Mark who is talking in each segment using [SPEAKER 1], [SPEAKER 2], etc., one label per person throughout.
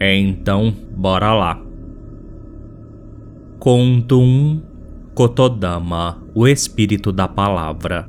[SPEAKER 1] Então, bora lá. Conto 1 Kotodama, o espírito da palavra.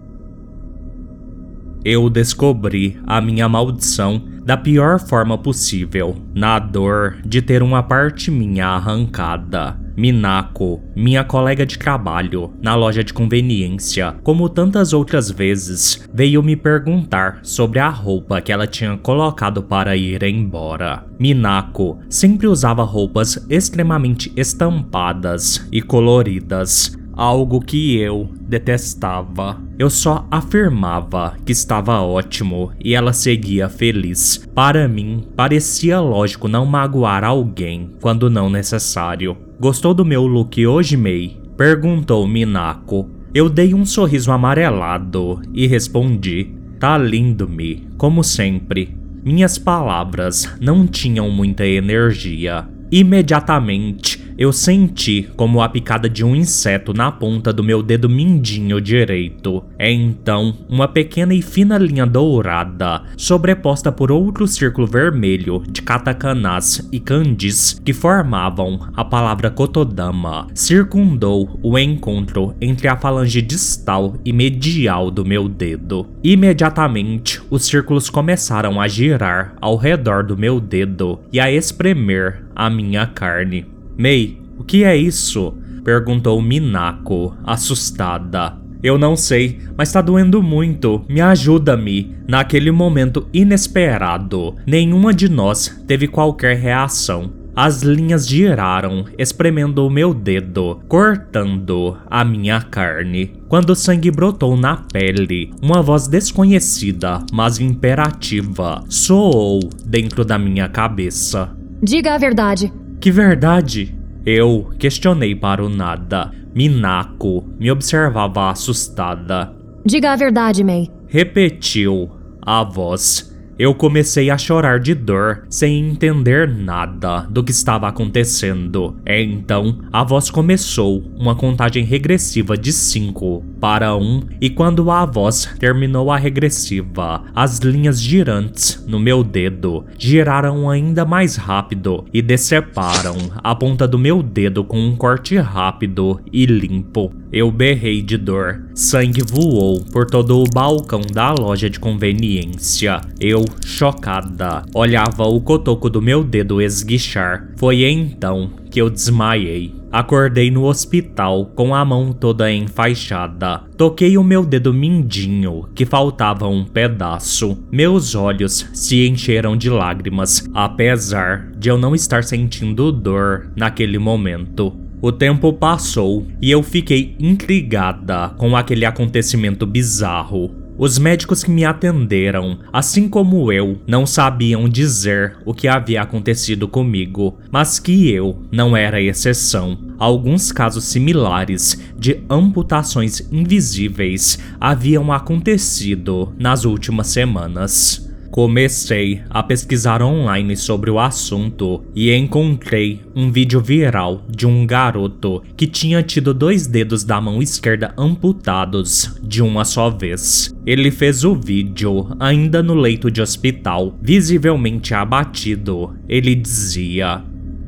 [SPEAKER 1] Eu descobri a minha maldição da pior forma possível, na dor de ter uma parte minha arrancada. Minako, minha colega de trabalho na loja de conveniência, como tantas outras vezes, veio me perguntar sobre a roupa que ela tinha colocado para ir embora. Minako sempre usava roupas extremamente estampadas e coloridas, algo que eu detestava. Eu só afirmava que estava ótimo e ela seguia feliz. Para mim, parecia lógico não magoar alguém quando não necessário. Gostou do meu look hoje, Mei? Perguntou Minako. Eu dei um sorriso amarelado e respondi: Tá lindo, Mi, como sempre. Minhas palavras não tinham muita energia. Imediatamente, eu senti como a picada de um inseto na ponta do meu dedo mindinho direito. É então uma pequena e fina linha dourada, sobreposta por outro círculo vermelho de katakanas e kanjis que formavam a palavra Kotodama, circundou o encontro entre a falange distal e medial do meu dedo. Imediatamente, os círculos começaram a girar ao redor do meu dedo e a espremer a minha carne. Mei, o que é isso? perguntou Minako, assustada. Eu não sei, mas tá doendo muito. Me ajuda-me. Naquele momento inesperado, nenhuma de nós teve qualquer reação. As linhas giraram, espremendo o meu dedo, cortando a minha carne. Quando o sangue brotou na pele, uma voz desconhecida, mas imperativa, soou dentro da minha cabeça.
[SPEAKER 2] Diga a verdade.
[SPEAKER 1] Que verdade? Eu questionei para o nada. Minako me observava assustada.
[SPEAKER 2] Diga a verdade, May.
[SPEAKER 1] Repetiu a voz. Eu comecei a chorar de dor, sem entender nada do que estava acontecendo. Então, a voz começou uma contagem regressiva de 5 para 1, um, e quando a voz terminou a regressiva, as linhas girantes no meu dedo giraram ainda mais rápido e deceparam a ponta do meu dedo com um corte rápido e limpo. Eu berrei de dor. Sangue voou por todo o balcão da loja de conveniência. Eu, chocada, olhava o cotoco do meu dedo esguichar. Foi então que eu desmaiei. Acordei no hospital com a mão toda enfaixada. Toquei o meu dedo mindinho, que faltava um pedaço. Meus olhos se encheram de lágrimas, apesar de eu não estar sentindo dor naquele momento. O tempo passou e eu fiquei intrigada com aquele acontecimento bizarro. Os médicos que me atenderam, assim como eu, não sabiam dizer o que havia acontecido comigo, mas que eu não era exceção. Alguns casos similares de amputações invisíveis haviam acontecido nas últimas semanas. Comecei a pesquisar online sobre o assunto e encontrei um vídeo viral de um garoto que tinha tido dois dedos da mão esquerda amputados de uma só vez. Ele fez o vídeo ainda no leito de hospital, visivelmente abatido. Ele dizia: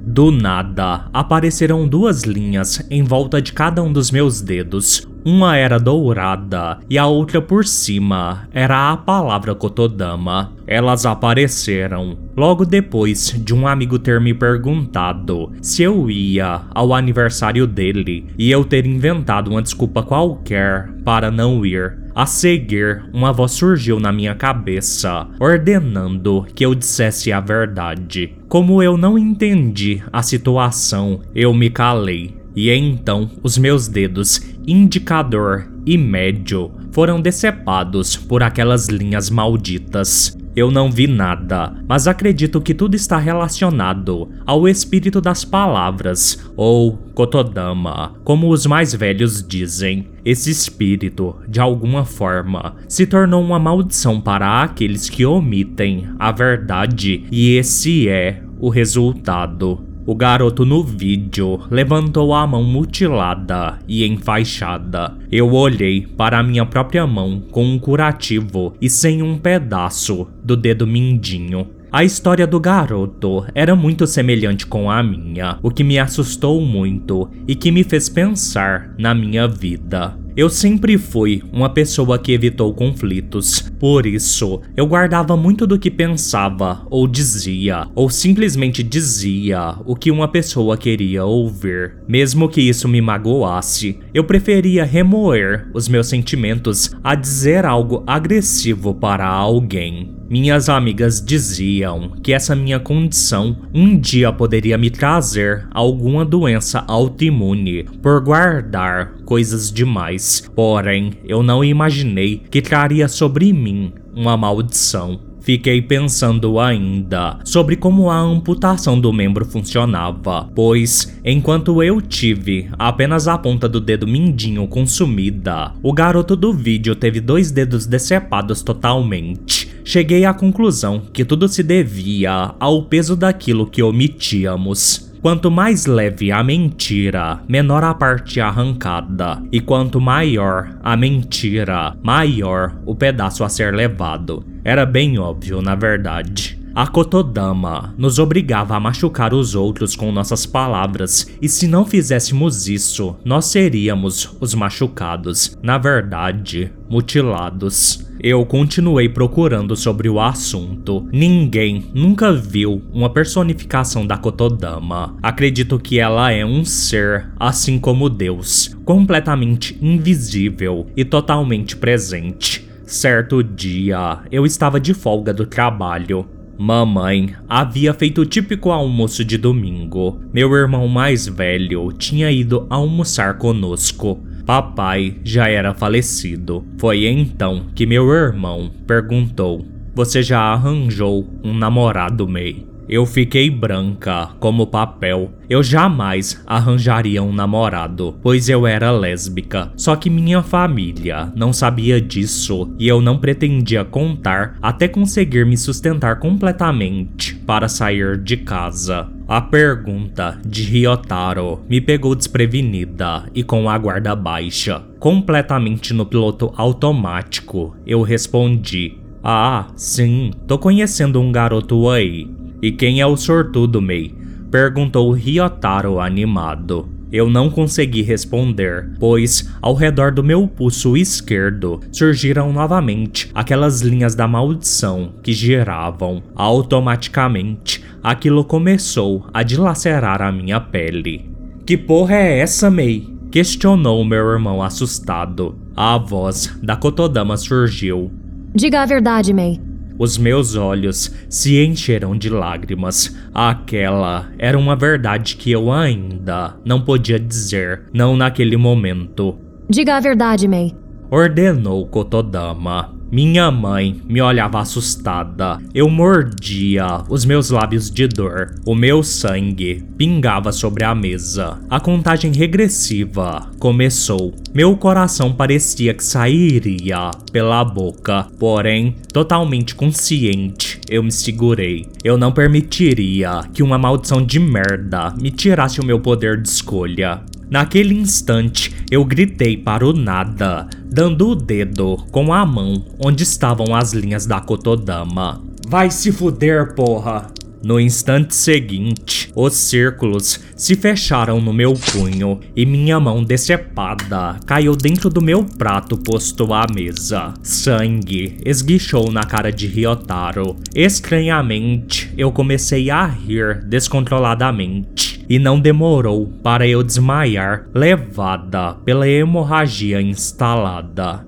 [SPEAKER 1] do nada, apareceram duas linhas em volta de cada um dos meus dedos, uma era dourada e a outra por cima era a palavra Kotodama. Elas apareceram logo depois de um amigo ter me perguntado se eu ia ao aniversário dele e eu ter inventado uma desculpa qualquer para não ir. A seguir, uma voz surgiu na minha cabeça, ordenando que eu dissesse a verdade. Como eu não entendi a situação, eu me calei e então os meus dedos indicador e médio foram decepados por aquelas linhas malditas. Eu não vi nada, mas acredito que tudo está relacionado ao espírito das palavras, ou Kotodama, como os mais velhos dizem. Esse espírito, de alguma forma, se tornou uma maldição para aqueles que omitem a verdade, e esse é o resultado. O garoto no vídeo levantou a mão mutilada e enfaixada. Eu olhei para minha própria mão com um curativo e sem um pedaço do dedo mindinho. A história do garoto era muito semelhante com a minha, o que me assustou muito e que me fez pensar na minha vida. Eu sempre fui uma pessoa que evitou conflitos, por isso eu guardava muito do que pensava ou dizia, ou simplesmente dizia o que uma pessoa queria ouvir. Mesmo que isso me magoasse, eu preferia remoer os meus sentimentos a dizer algo agressivo para alguém. Minhas amigas diziam que essa minha condição um dia poderia me trazer alguma doença autoimune por guardar coisas demais. Porém, eu não imaginei que traria sobre mim uma maldição. Fiquei pensando ainda sobre como a amputação do membro funcionava, pois enquanto eu tive apenas a ponta do dedo mindinho consumida, o garoto do vídeo teve dois dedos decepados totalmente. Cheguei à conclusão que tudo se devia ao peso daquilo que omitíamos. Quanto mais leve a mentira, menor a parte arrancada, e quanto maior a mentira, maior o pedaço a ser levado. Era bem óbvio, na verdade. A Kotodama nos obrigava a machucar os outros com nossas palavras, e se não fizéssemos isso, nós seríamos os machucados, na verdade, mutilados. Eu continuei procurando sobre o assunto. Ninguém nunca viu uma personificação da Kotodama. Acredito que ela é um ser, assim como Deus, completamente invisível e totalmente presente. Certo dia, eu estava de folga do trabalho. Mamãe havia feito o típico almoço de domingo. Meu irmão mais velho tinha ido almoçar conosco. Papai já era falecido. Foi então que meu irmão perguntou: Você já arranjou um namorado, May? Eu fiquei branca como papel. Eu jamais arranjaria um namorado, pois eu era lésbica. Só que minha família não sabia disso e eu não pretendia contar até conseguir me sustentar completamente para sair de casa. A pergunta de Ryotaro me pegou desprevenida e com a guarda baixa. Completamente no piloto automático, eu respondi: Ah, sim, tô conhecendo um garoto aí. E quem é o sortudo, Mei? Perguntou Ryotaro animado. Eu não consegui responder, pois ao redor do meu pulso esquerdo surgiram novamente aquelas linhas da maldição que giravam. Automaticamente, aquilo começou a dilacerar a minha pele. Que porra é essa, Mei? Questionou meu irmão assustado. A voz da Kotodama surgiu.
[SPEAKER 2] Diga a verdade, May.
[SPEAKER 1] Os meus olhos se encheram de lágrimas. Aquela era uma verdade que eu ainda não podia dizer, não naquele momento.
[SPEAKER 2] Diga a verdade, May.
[SPEAKER 1] Ordenou Kotodama. Minha mãe me olhava assustada. Eu mordia os meus lábios de dor. O meu sangue pingava sobre a mesa. A contagem regressiva começou. Meu coração parecia que sairia pela boca, porém, totalmente consciente, eu me segurei. Eu não permitiria que uma maldição de merda me tirasse o meu poder de escolha. Naquele instante, eu gritei para o nada, dando o dedo com a mão onde estavam as linhas da Kotodama. Vai se fuder, porra! No instante seguinte, os círculos se fecharam no meu punho e minha mão decepada caiu dentro do meu prato posto à mesa. Sangue esguichou na cara de Ryotaro. Estranhamente, eu comecei a rir descontroladamente e não demorou para eu desmaiar, levada pela hemorragia instalada.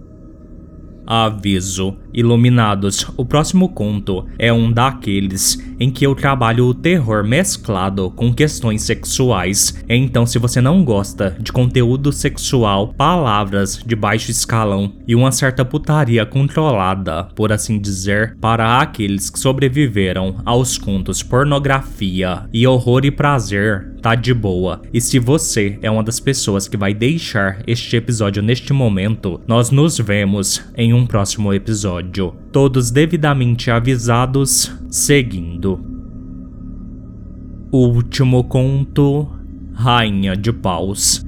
[SPEAKER 1] Aviso: Iluminados, o próximo conto é um daqueles em que eu trabalho o terror mesclado com questões sexuais. Então, se você não gosta de conteúdo sexual, palavras de baixo escalão e uma certa putaria controlada, por assim dizer, para aqueles que sobreviveram aos contos pornografia e horror e prazer, tá de boa. E se você é uma das pessoas que vai deixar este episódio neste momento, nós nos vemos em um próximo episódio. Todos devidamente avisados, seguindo. Último conto: Rainha de Paus.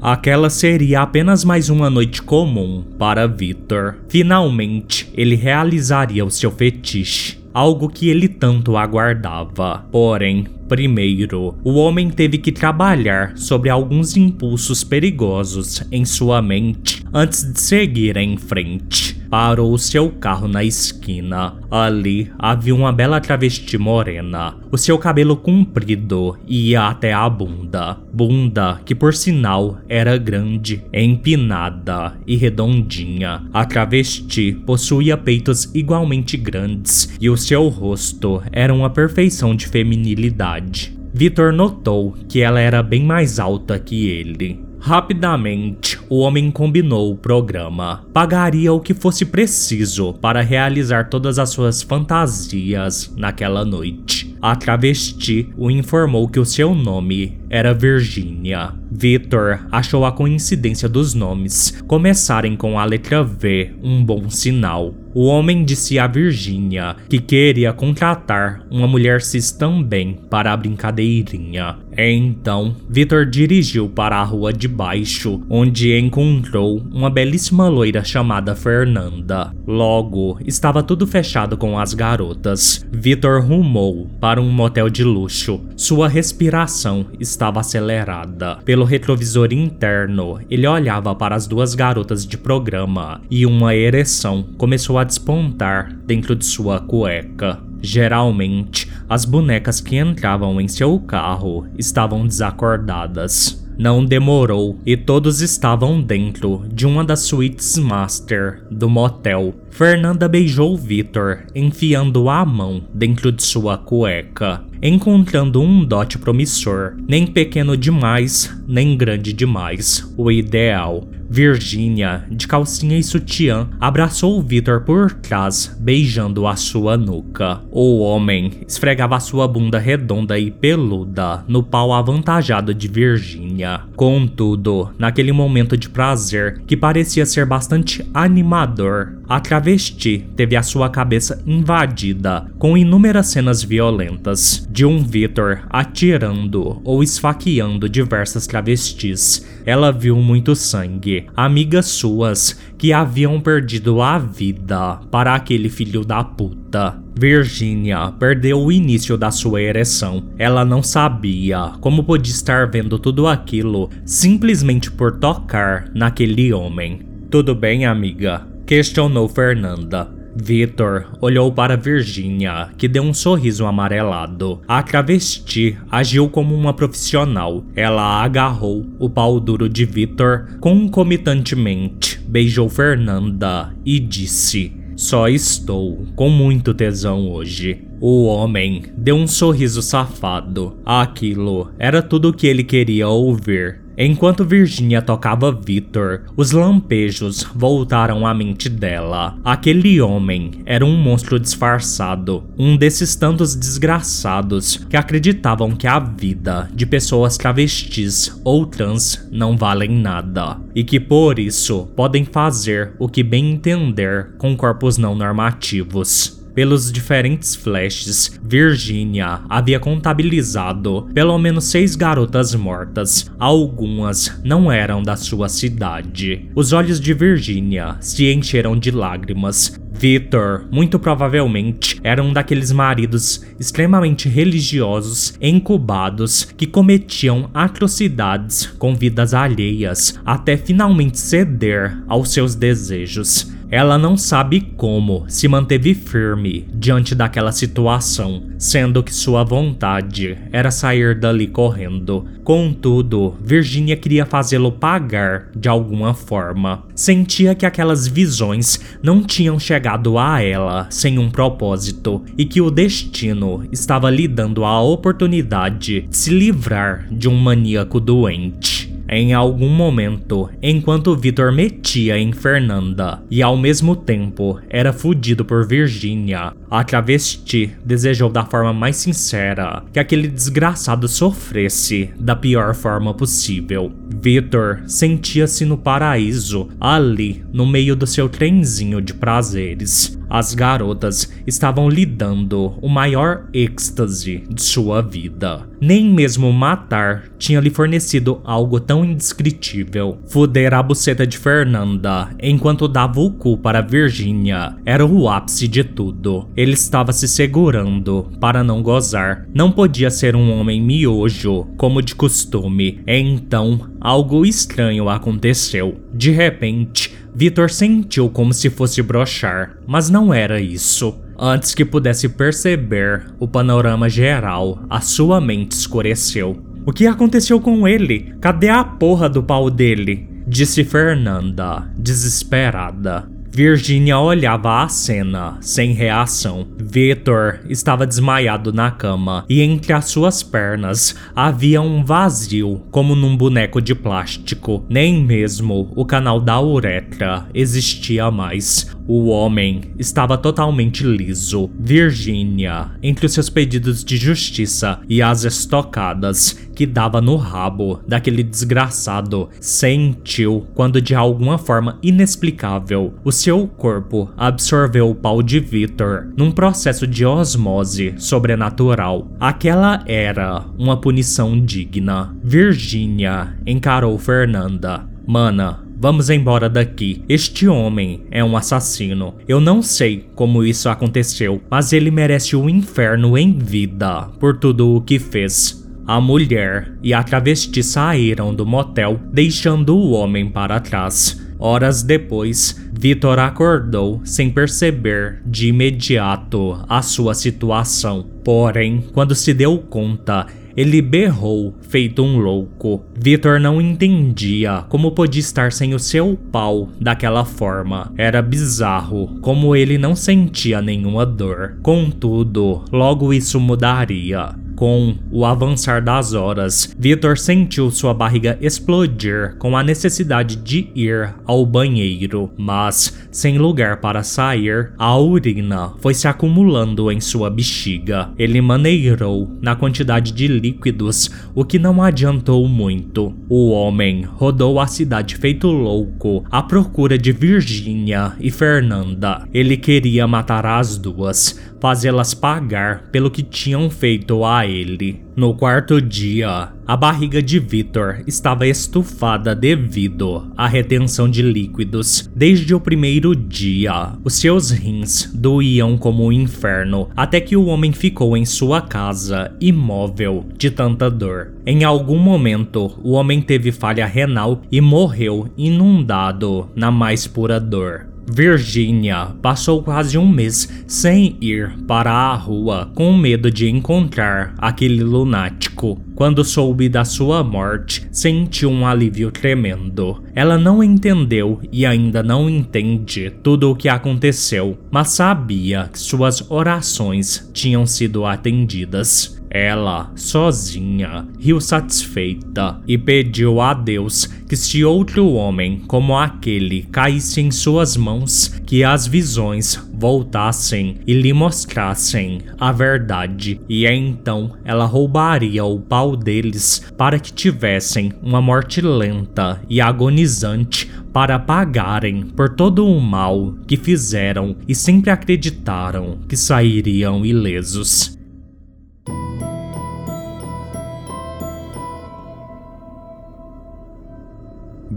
[SPEAKER 1] Aquela seria apenas mais uma noite comum para Victor. Finalmente, ele realizaria o seu fetiche, algo que ele tanto aguardava. Porém, primeiro, o homem teve que trabalhar sobre alguns impulsos perigosos em sua mente antes de seguir em frente parou seu carro na esquina. Ali havia uma bela travesti morena. O seu cabelo comprido ia até a bunda. Bunda que, por sinal, era grande, empinada e redondinha. A travesti possuía peitos igualmente grandes e o seu rosto era uma perfeição de feminilidade. Vitor notou que ela era bem mais alta que ele. Rapidamente, o homem combinou o programa. Pagaria o que fosse preciso para realizar todas as suas fantasias naquela noite. A travesti o informou que o seu nome era Virginia. Victor achou a coincidência dos nomes começarem com a letra V um bom sinal. O homem disse a Virginia que queria contratar uma mulher cis também para a brincadeirinha. Então, Victor dirigiu para a rua de baixo, onde encontrou uma belíssima loira chamada Fernanda. Logo, estava tudo fechado com as garotas. Victor rumou para um motel de luxo. Sua respiração estava acelerada. Pelo retrovisor interno, ele olhava para as duas garotas de programa e uma ereção começou a despontar dentro de sua cueca. Geralmente, as bonecas que entravam em seu carro estavam desacordadas. Não demorou e todos estavam dentro de uma das suítes master do motel. Fernanda beijou Victor, enfiando a mão dentro de sua cueca, encontrando um dote promissor, nem pequeno demais, nem grande demais, o ideal. Virginia, de calcinha e sutiã, abraçou Victor por trás, beijando a sua nuca. O homem esfregava sua bunda redonda e peluda no pau avantajado de Virginia. Contudo, naquele momento de prazer que parecia ser bastante animador, a travesti teve a sua cabeça invadida com inúmeras cenas violentas de um Victor atirando ou esfaqueando diversas travestis. Ela viu muito sangue, amigas suas que haviam perdido a vida para aquele filho da puta. Virginia perdeu o início da sua ereção. Ela não sabia como podia estar vendo tudo aquilo simplesmente por tocar naquele homem. Tudo bem, amiga? Questionou Fernanda. Victor olhou para Virginia, que deu um sorriso amarelado. A travesti agiu como uma profissional. Ela agarrou o pau duro de Victor concomitantemente, beijou Fernanda e disse: Só estou com muito tesão hoje. O homem deu um sorriso safado. Aquilo era tudo o que ele queria ouvir. Enquanto Virginia tocava Victor, os lampejos voltaram à mente dela. Aquele homem era um monstro disfarçado, um desses tantos desgraçados que acreditavam que a vida de pessoas travestis ou trans não valem nada e que por isso podem fazer o que bem entender com corpos não normativos. Pelos diferentes flashes, Virginia havia contabilizado pelo menos seis garotas mortas. Algumas não eram da sua cidade. Os olhos de Virginia se encheram de lágrimas. Victor, muito provavelmente, era um daqueles maridos extremamente religiosos, incubados, que cometiam atrocidades com vidas alheias, até finalmente ceder aos seus desejos. Ela não sabe como se manteve firme diante daquela situação, sendo que sua vontade era sair dali correndo. Contudo, Virginia queria fazê-lo pagar de alguma forma. Sentia que aquelas visões não tinham chegado a ela sem um propósito e que o destino estava lhe dando a oportunidade de se livrar de um maníaco doente. Em algum momento, enquanto Victor metia em Fernanda e ao mesmo tempo era fudido por Virginia, a travesti desejou da forma mais sincera que aquele desgraçado sofresse da pior forma possível. Victor sentia-se no paraíso, ali no meio do seu trenzinho de prazeres. As garotas estavam lhe dando o maior êxtase de sua vida. Nem mesmo matar tinha lhe fornecido algo tão indescritível. Fuder a buceta de Fernanda enquanto dava o cu para Virginia era o ápice de tudo. Ele estava se segurando para não gozar. Não podia ser um homem miojo, como de costume. Então, algo estranho aconteceu. De repente, Vitor sentiu como se fosse brochar, mas não era isso. Antes que pudesse perceber o panorama geral, a sua mente escureceu. O que aconteceu com ele? Cadê a porra do pau dele? Disse Fernanda, desesperada. Virginia olhava a cena, sem reação. Victor estava desmaiado na cama e entre as suas pernas havia um vazio, como num boneco de plástico. Nem mesmo o canal da uretra existia mais. O homem estava totalmente liso. Virginia, entre os seus pedidos de justiça e as estocadas que dava no rabo daquele desgraçado, sentiu quando de alguma forma inexplicável o seu corpo absorveu o pau de Victor num processo de osmose sobrenatural. Aquela era uma punição digna. Virginia encarou Fernanda. Mana, Vamos embora daqui. Este homem é um assassino. Eu não sei como isso aconteceu, mas ele merece o inferno em vida por tudo o que fez. A mulher e a travesti saíram do motel, deixando o homem para trás. Horas depois, Vitor acordou sem perceber de imediato a sua situação. Porém, quando se deu conta, ele berrou, feito um louco. Victor não entendia como podia estar sem o seu pau daquela forma. Era bizarro, como ele não sentia nenhuma dor. Contudo, logo isso mudaria. Com o avançar das horas, Victor sentiu sua barriga explodir com a necessidade de ir ao banheiro, mas sem lugar para sair, a urina foi se acumulando em sua bexiga. Ele maneirou na quantidade de líquidos, o que não adiantou muito. O homem rodou a cidade feito louco à procura de Virginia e Fernanda. Ele queria matar as duas, fazê-las pagar pelo que tinham feito a ele. No quarto dia, a barriga de Victor estava estufada devido à retenção de líquidos. Desde o primeiro dia, os seus rins doíam como o um inferno, até que o homem ficou em sua casa, imóvel, de tanta dor. Em algum momento, o homem teve falha renal e morreu inundado na mais pura dor. Virginia passou quase um mês sem ir para a rua com medo de encontrar aquele lunático. Quando soube da sua morte, sentiu um alívio tremendo. Ela não entendeu e ainda não entende tudo o que aconteceu, mas sabia que suas orações tinham sido atendidas. Ela, sozinha, riu satisfeita e pediu a Deus que se outro homem como aquele caísse em suas mãos, que as visões voltassem e lhe mostrassem a verdade, e então ela roubaria o pau deles para que tivessem uma morte lenta e agonizante para pagarem por todo o mal que fizeram e sempre acreditaram que sairiam ilesos.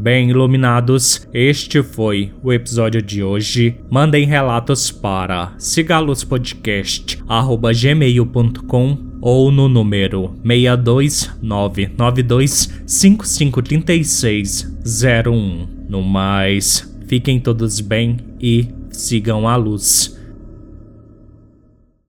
[SPEAKER 1] Bem, iluminados, este foi o episódio de hoje. Mandem relatos para sigalospodcast@gmail.com ou no número 62992553601. No mais, fiquem todos bem e sigam a luz.